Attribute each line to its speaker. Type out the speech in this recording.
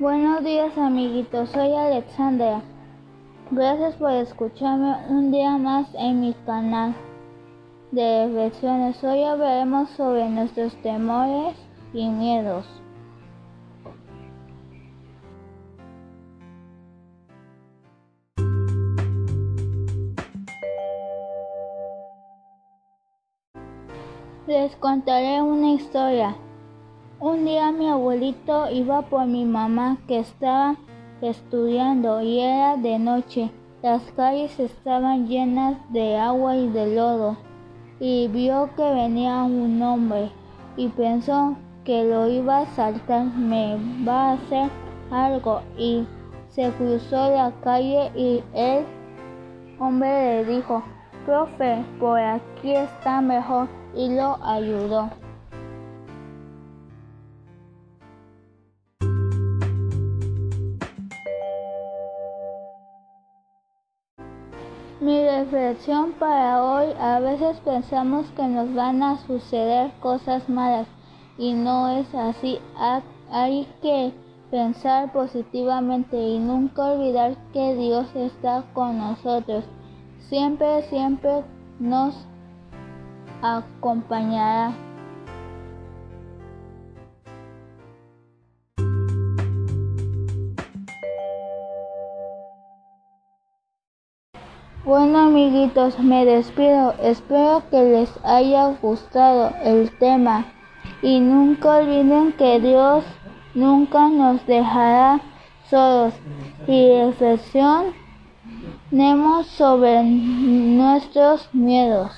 Speaker 1: Buenos días amiguitos, soy Alexandra. Gracias por escucharme un día más en mi canal de reflexiones. Hoy hablaremos sobre nuestros temores y miedos. Les contaré una historia. Un día mi abuelito iba por mi mamá que estaba estudiando y era de noche. Las calles estaban llenas de agua y de lodo y vio que venía un hombre y pensó que lo iba a saltar, me va a hacer algo y se cruzó la calle y el hombre le dijo, profe, por aquí está mejor y lo ayudó. Mi reflexión para hoy, a veces pensamos que nos van a suceder cosas malas y no es así. Hay que pensar positivamente y nunca olvidar que Dios está con nosotros. Siempre, siempre nos acompañará. Bueno amiguitos, me despido. Espero que les haya gustado el tema y nunca olviden que Dios nunca nos dejará solos y reflexionemos sobre nuestros miedos.